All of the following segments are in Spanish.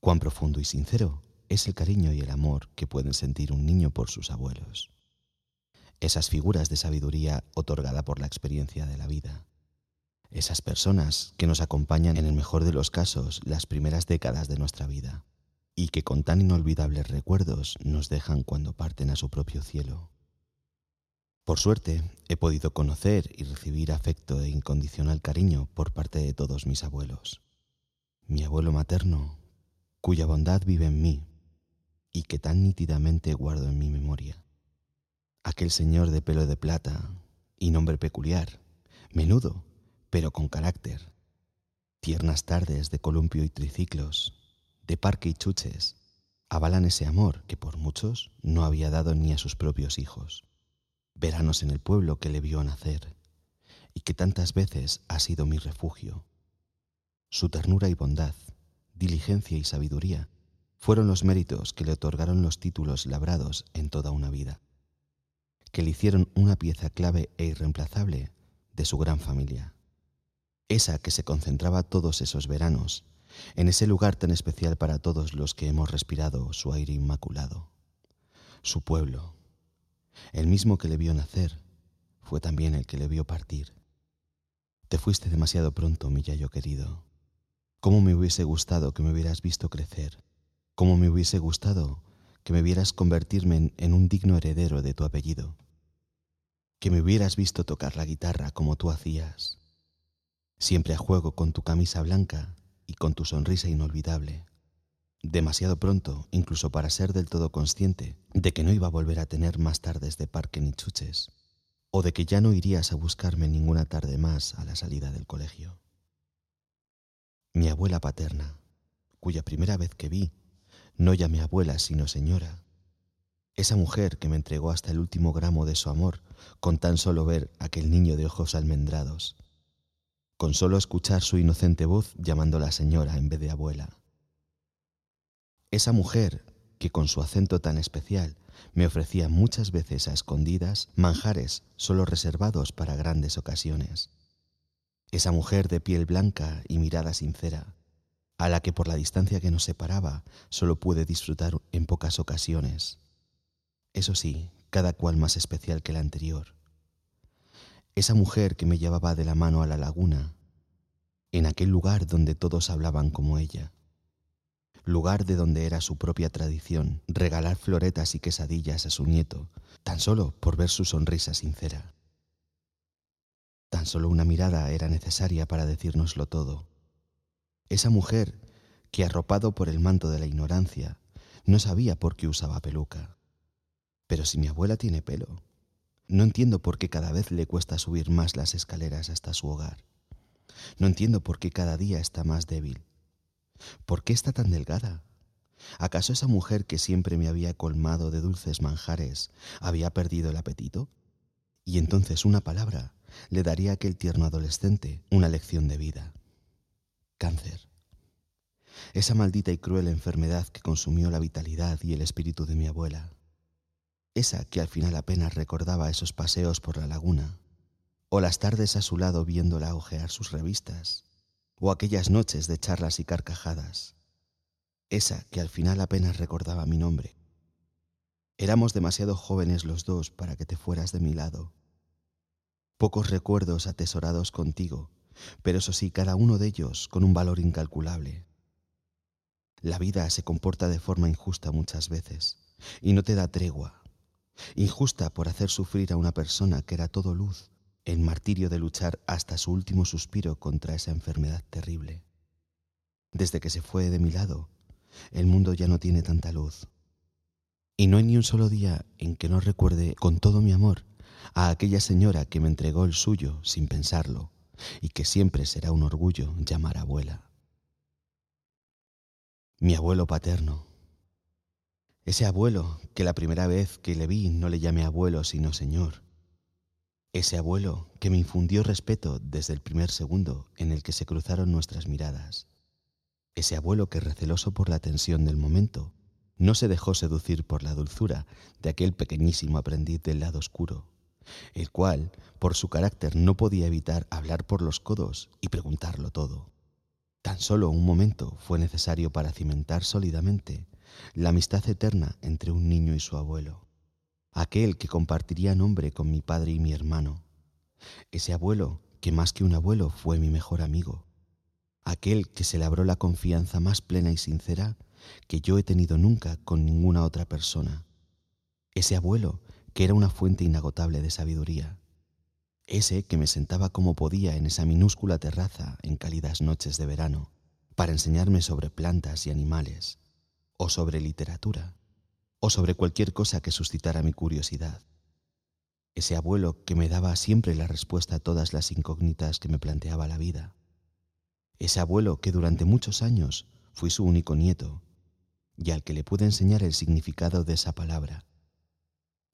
Cuán profundo y sincero es el cariño y el amor que pueden sentir un niño por sus abuelos. Esas figuras de sabiduría otorgada por la experiencia de la vida. Esas personas que nos acompañan en el mejor de los casos las primeras décadas de nuestra vida y que con tan inolvidables recuerdos nos dejan cuando parten a su propio cielo. Por suerte, he podido conocer y recibir afecto e incondicional cariño por parte de todos mis abuelos. Mi abuelo materno, cuya bondad vive en mí y que tan nítidamente guardo en mi memoria. Aquel señor de pelo de plata y nombre peculiar, menudo, pero con carácter. Tiernas tardes de columpio y triciclos, de parque y chuches, avalan ese amor que por muchos no había dado ni a sus propios hijos veranos en el pueblo que le vio nacer y que tantas veces ha sido mi refugio. Su ternura y bondad, diligencia y sabiduría fueron los méritos que le otorgaron los títulos labrados en toda una vida, que le hicieron una pieza clave e irreemplazable de su gran familia, esa que se concentraba todos esos veranos en ese lugar tan especial para todos los que hemos respirado su aire inmaculado, su pueblo, el mismo que le vio nacer fue también el que le vio partir. Te fuiste demasiado pronto, mi yayo querido. ¿Cómo me hubiese gustado que me hubieras visto crecer? ¿Cómo me hubiese gustado que me vieras convertirme en, un digno heredero de tu apellido? Que me hubieras visto tocar la guitarra como tú hacías, siempre a juego con tu camisa blanca y con tu sonrisa inolvidable demasiado pronto incluso para ser del todo consciente de que no iba a volver a tener más tardes de parque ni chuches, o de que ya no irías a buscarme ninguna tarde más a la salida del colegio. Mi abuela paterna, cuya primera vez que vi, no llamé abuela sino señora, esa mujer que me entregó hasta el último gramo de su amor con tan solo ver aquel niño de ojos almendrados, con solo escuchar su inocente voz llamándola señora en vez de abuela. Esa mujer que con su acento tan especial me ofrecía muchas veces a escondidas manjares solo reservados para grandes ocasiones. Esa mujer de piel blanca y mirada sincera, a la que por la distancia que nos separaba solo pude disfrutar en pocas ocasiones. Eso sí, cada cual más especial que la anterior. Esa mujer que me llevaba de la mano a la laguna, en aquel lugar donde todos hablaban como ella lugar de donde era su propia tradición regalar floretas y quesadillas a su nieto, tan solo por ver su sonrisa sincera. Tan solo una mirada era necesaria para decírnoslo todo. Esa mujer que, arropado por el manto de la ignorancia, no sabía por qué usaba peluca. Pero si mi abuela tiene pelo, no entiendo por qué cada vez le cuesta subir más las escaleras hasta su hogar. No entiendo por qué cada día está más débil ¿Por qué está tan delgada? ¿Acaso esa mujer que siempre me había colmado de dulces manjares había perdido el apetito? Y entonces una palabra le daría a aquel tierno adolescente una lección de vida. Cáncer. Esa maldita y cruel enfermedad que consumió la vitalidad y el espíritu de mi abuela. Esa que al final apenas recordaba esos paseos por la laguna, o las tardes a su lado viéndola ojear sus revistas, o aquellas noches de charlas y carcajadas, esa que al final apenas recordaba mi nombre. Éramos demasiado jóvenes los dos para que te fueras de mi lado. Pocos recuerdos atesorados contigo, pero eso sí, cada uno de ellos con un valor incalculable. La vida se comporta de forma injusta muchas veces y no te da tregua. Injusta por hacer sufrir a una persona que era todo luz el martirio de luchar hasta su último suspiro contra esa enfermedad terrible. Desde que se fue de mi lado, el mundo ya no tiene tanta luz. Y no hay ni un solo día en que no recuerde con todo mi amor a aquella señora que me entregó el suyo sin pensarlo y que siempre será un orgullo llamar abuela. Mi abuelo paterno. Ese abuelo que la primera vez que le vi no le llamé abuelo sino señor ese abuelo que me infundió respeto desde el primer segundo en el que se cruzaron nuestras miradas. Ese abuelo que receloso por la tensión del momento, no se dejó seducir por la dulzura de aquel pequeñísimo aprendiz del lado oscuro, el cual, por su carácter, no podía evitar hablar por los codos y preguntarlo todo. Tan solo un momento fue necesario para cimentar sólidamente la amistad eterna entre un niño y su abuelo, aquel que compartiría nombre con mi padre y mi hermano, ese abuelo que más que un abuelo fue mi mejor amigo, aquel que se labró la confianza más plena y sincera que yo he tenido nunca con ninguna otra persona, ese abuelo que era una fuente inagotable de sabiduría, ese que me sentaba como podía en esa minúscula terraza en cálidas noches de verano para enseñarme sobre plantas y animales, o sobre literatura, o sobre cualquier cosa que suscitara mi curiosidad. Ese abuelo que me daba siempre la respuesta a todas las incógnitas que me planteaba la vida. Ese abuelo que durante muchos años fui su único nieto y al que le pude enseñar el significado de esa palabra.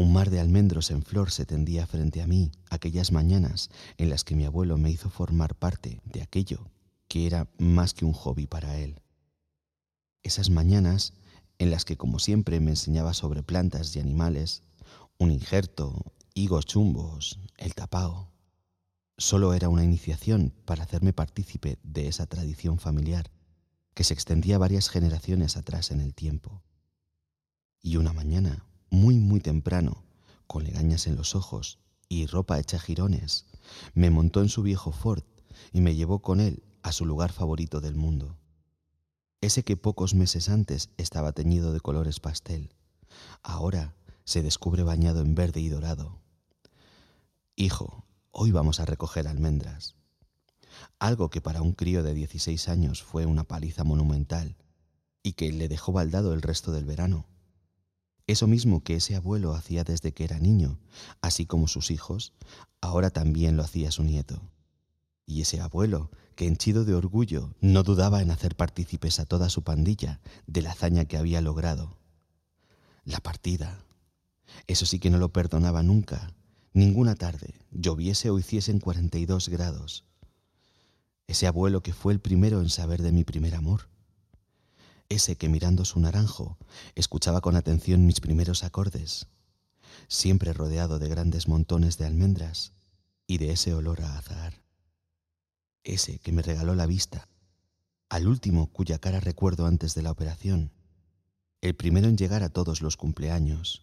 Un mar de almendros en flor se tendía frente a mí aquellas mañanas en las que mi abuelo me hizo formar parte de aquello que era más que un hobby para él. Esas mañanas en las que como siempre me enseñaba sobre plantas y animales, un injerto, higos chumbos, el tapao. Solo era una iniciación para hacerme partícipe de esa tradición familiar que se extendía varias generaciones atrás en el tiempo. Y una mañana, muy muy temprano, con legañas en los ojos y ropa hecha jirones, me montó en su viejo Ford y me llevó con él a su lugar favorito del mundo ese que pocos meses antes estaba teñido de colores pastel, ahora se descubre bañado en verde y dorado. Hijo, hoy vamos a recoger almendras. Algo que para un crío de 16 años fue una paliza monumental y que le dejó baldado el resto del verano. Eso mismo que ese abuelo hacía desde que era niño, así como sus hijos, ahora también lo hacía su nieto. Y ese abuelo, que henchido de orgullo, no dudaba en hacer partícipes a toda su pandilla de la hazaña que había logrado. La partida. Eso sí que no lo perdonaba nunca, ninguna tarde, lloviese o hiciesen 42 grados. Ese abuelo que fue el primero en saber de mi primer amor. Ese que mirando su naranjo escuchaba con atención mis primeros acordes, siempre rodeado de grandes montones de almendras y de ese olor a azahar. Ese que me regaló la vista, al último cuya cara recuerdo antes de la operación, el primero en llegar a todos los cumpleaños,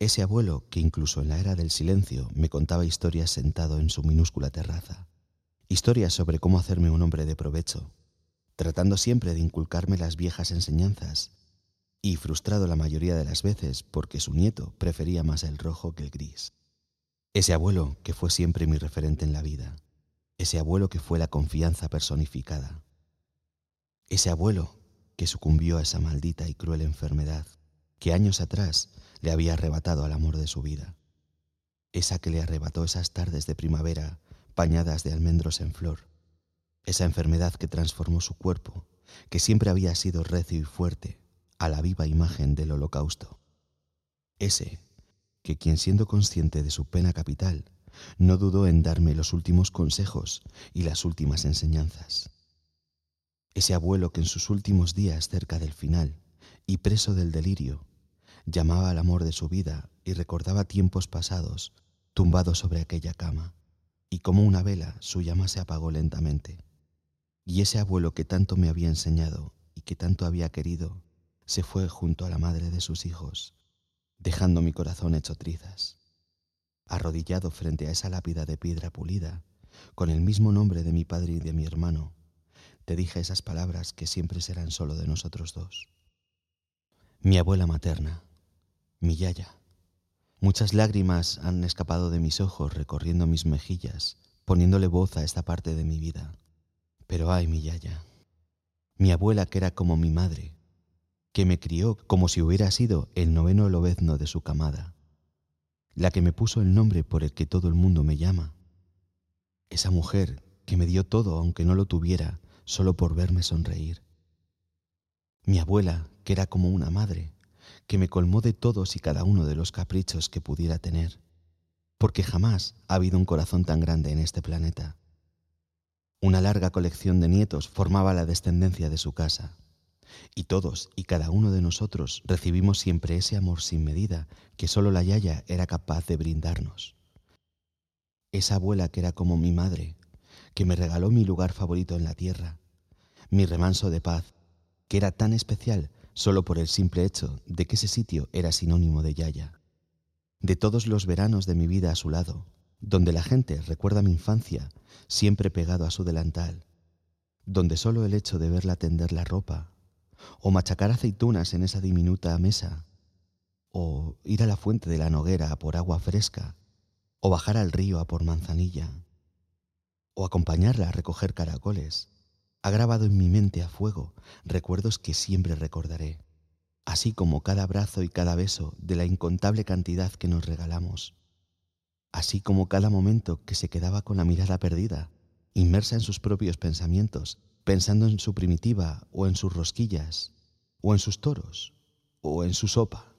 ese abuelo que incluso en la era del silencio me contaba historias sentado en su minúscula terraza, historias sobre cómo hacerme un hombre de provecho, tratando siempre de inculcarme las viejas enseñanzas, y frustrado la mayoría de las veces porque su nieto prefería más el rojo que el gris. Ese abuelo que fue siempre mi referente en la vida, ese abuelo que fue la confianza personificada, ese abuelo que sucumbió a esa maldita y cruel enfermedad que años atrás le había arrebatado al amor de su vida, esa que le arrebató esas tardes de primavera bañadas de almendros en flor, esa enfermedad que transformó su cuerpo, que siempre había sido recio y fuerte, a la viva imagen del holocausto, ese que quien siendo consciente de su pena capital no dudó en darme los últimos consejos y las últimas enseñanzas. Ese abuelo que en sus últimos días cerca del final y preso del delirio, llamaba al amor de su vida y recordaba tiempos pasados, tumbado sobre aquella cama, y como una vela su llama se apagó lentamente. Y ese abuelo que tanto me había enseñado y que tanto había querido, se fue junto a la madre de sus hijos, dejando mi corazón hecho trizas arrodillado frente a esa lápida de piedra pulida, con el mismo nombre de mi padre y de mi hermano, te dije esas palabras que siempre serán solo de nosotros dos. Mi abuela materna, mi yaya. Muchas lágrimas han escapado de mis ojos recorriendo mis mejillas, poniéndole voz a esta parte de mi vida. Pero ay, mi yaya, mi abuela que era como mi madre, que me crió como si hubiera sido el noveno lobezno de su camada, la que me puso el nombre por el que todo el mundo me llama. Esa mujer que me dio todo aunque no lo tuviera, solo por verme sonreír. Mi abuela, que era como una madre, que me colmó de todos y cada uno de los caprichos que pudiera tener, porque jamás ha habido un corazón tan grande en este planeta. Una larga colección de nietos formaba la descendencia de su casa, y todos y cada uno de nosotros recibimos siempre ese amor sin medida que solo la Yaya era capaz de brindarnos. Esa abuela que era como mi madre, que me regaló mi lugar favorito en la tierra, mi remanso de paz, que era tan especial solo por el simple hecho de que ese sitio era sinónimo de Yaya. De todos los veranos de mi vida a su lado, donde la gente recuerda mi infancia siempre pegado a su delantal, donde solo el hecho de verla tender la ropa, o machacar aceitunas en esa diminuta mesa, o ir a la fuente de la noguera a por agua fresca, o bajar al río a por manzanilla, o acompañarla a recoger caracoles, ha grabado en mi mente a fuego recuerdos que siempre recordaré, así como cada abrazo y cada beso de la incontable cantidad que nos regalamos, así como cada momento que se quedaba con la mirada perdida, inmersa en sus propios pensamientos, pensando en su primitiva o en sus rosquillas, o en sus toros, o en su sopa,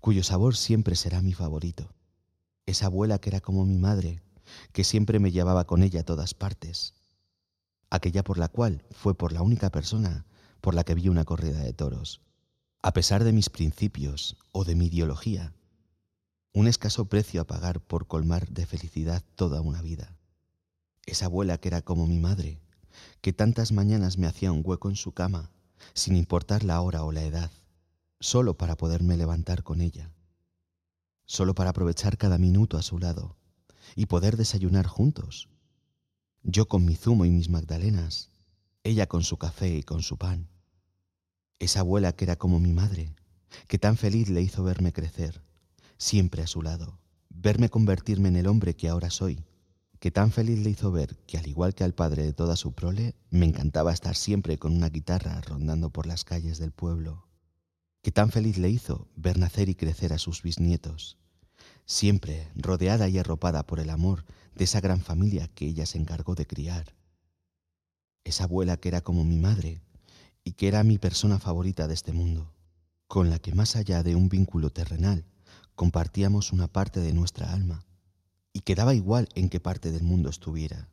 cuyo sabor siempre será mi favorito. Esa abuela que era como mi madre, que siempre me llevaba con ella a todas partes, aquella por la cual fue por la única persona por la que vi una corrida de toros, a pesar de mis principios o de mi ideología, un escaso precio a pagar por colmar de felicidad toda una vida. Esa abuela que era como mi madre, que tantas mañanas me hacía un hueco en su cama, sin importar la hora o la edad, solo para poderme levantar con ella, solo para aprovechar cada minuto a su lado y poder desayunar juntos yo con mi zumo y mis magdalenas, ella con su café y con su pan. Esa abuela que era como mi madre, que tan feliz le hizo verme crecer, siempre a su lado, verme convertirme en el hombre que ahora soy, que tan feliz le hizo ver que al igual que al padre de toda su prole, me encantaba estar siempre con una guitarra rondando por las calles del pueblo, que tan feliz le hizo ver nacer y crecer a sus bisnietos, siempre rodeada y arropada por el amor de esa gran familia que ella se encargó de criar. Esa abuela que era como mi madre y que era mi persona favorita de este mundo, con la que más allá de un vínculo terrenal compartíamos una parte de nuestra alma y que daba igual en qué parte del mundo estuviera,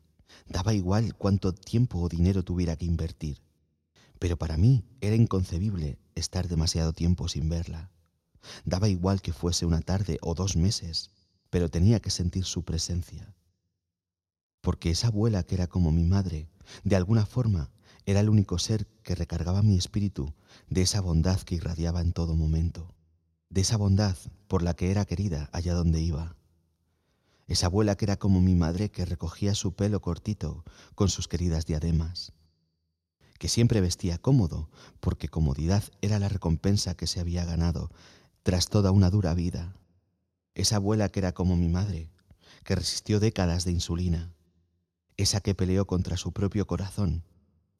daba igual cuánto tiempo o dinero tuviera que invertir, pero para mí era inconcebible estar demasiado tiempo sin verla. Daba igual que fuese una tarde o dos meses, pero tenía que sentir su presencia. Porque esa abuela que era como mi madre, de alguna forma, era el único ser que recargaba mi espíritu de esa bondad que irradiaba en todo momento, de esa bondad por la que era querida allá donde iba. Esa abuela que era como mi madre que recogía su pelo cortito con sus queridas diademas, que siempre vestía cómodo, porque comodidad era la recompensa que se había ganado tras toda una dura vida. Esa abuela que era como mi madre, que resistió décadas de insulina, esa que peleó contra su propio corazón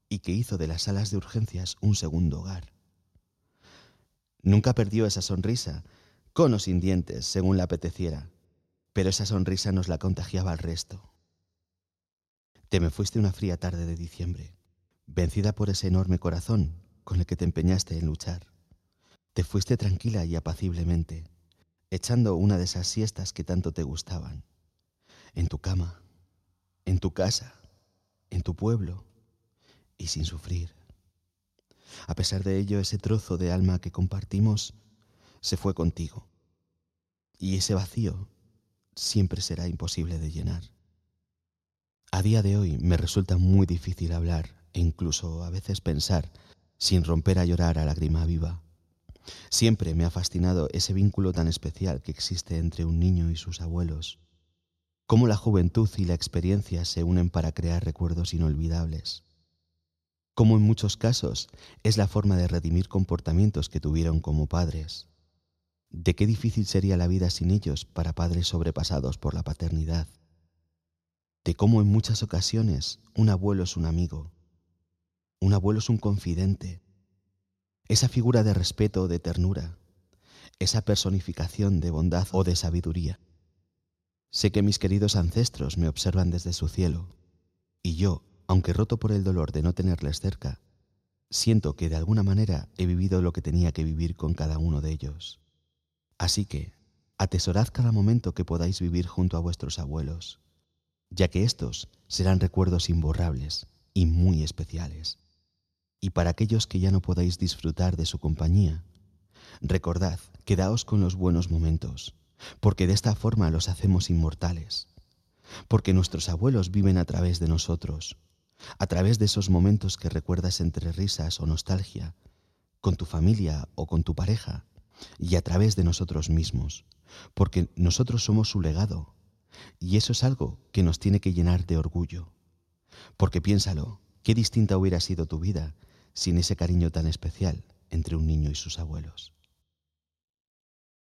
y que hizo de las salas de urgencias un segundo hogar. Nunca perdió esa sonrisa, con o sin dientes, según le apeteciera, pero esa sonrisa nos la contagiaba al resto. Te me fuiste una fría tarde de diciembre, vencida por ese enorme corazón con el que te empeñaste en luchar. Te fuiste tranquila y apaciblemente, echando una de esas siestas que tanto te gustaban, en tu cama, en tu casa, en tu pueblo, y sin sufrir. A pesar de ello, ese trozo de alma que compartimos se fue contigo, y ese vacío siempre será imposible de llenar. A día de hoy me resulta muy difícil hablar e incluso a veces pensar sin romper a llorar a lágrima viva Siempre me ha fascinado ese vínculo tan especial que existe entre un niño y sus abuelos. Cómo la juventud y la experiencia se unen para crear recuerdos inolvidables. Cómo en muchos casos es la forma de redimir comportamientos que tuvieron como padres. De qué difícil sería la vida sin ellos para padres sobrepasados por la paternidad. De cómo en muchas ocasiones un abuelo es un amigo, un abuelo es un confidente, esa figura de respeto o de ternura, esa personificación de bondad o de sabiduría. Sé que mis queridos ancestros me observan desde su cielo, y yo, aunque roto por el dolor de no tenerles cerca, siento que de alguna manera he vivido lo que tenía que vivir con cada uno de ellos. Así que, atesorad cada momento que podáis vivir junto a vuestros abuelos, ya que estos serán recuerdos imborrables y muy especiales. Y para aquellos que ya no podáis disfrutar de su compañía, recordad, quedaos con los buenos momentos, porque de esta forma los hacemos inmortales, porque nuestros abuelos viven a través de nosotros, a través de esos momentos que recuerdas entre risas o nostalgia, con tu familia o con tu pareja, y a través de nosotros mismos, porque nosotros somos su legado, y eso es algo que nos tiene que llenar de orgullo. Porque piénsalo, qué distinta hubiera sido tu vida sin ese cariño tan especial entre un niño y sus abuelos.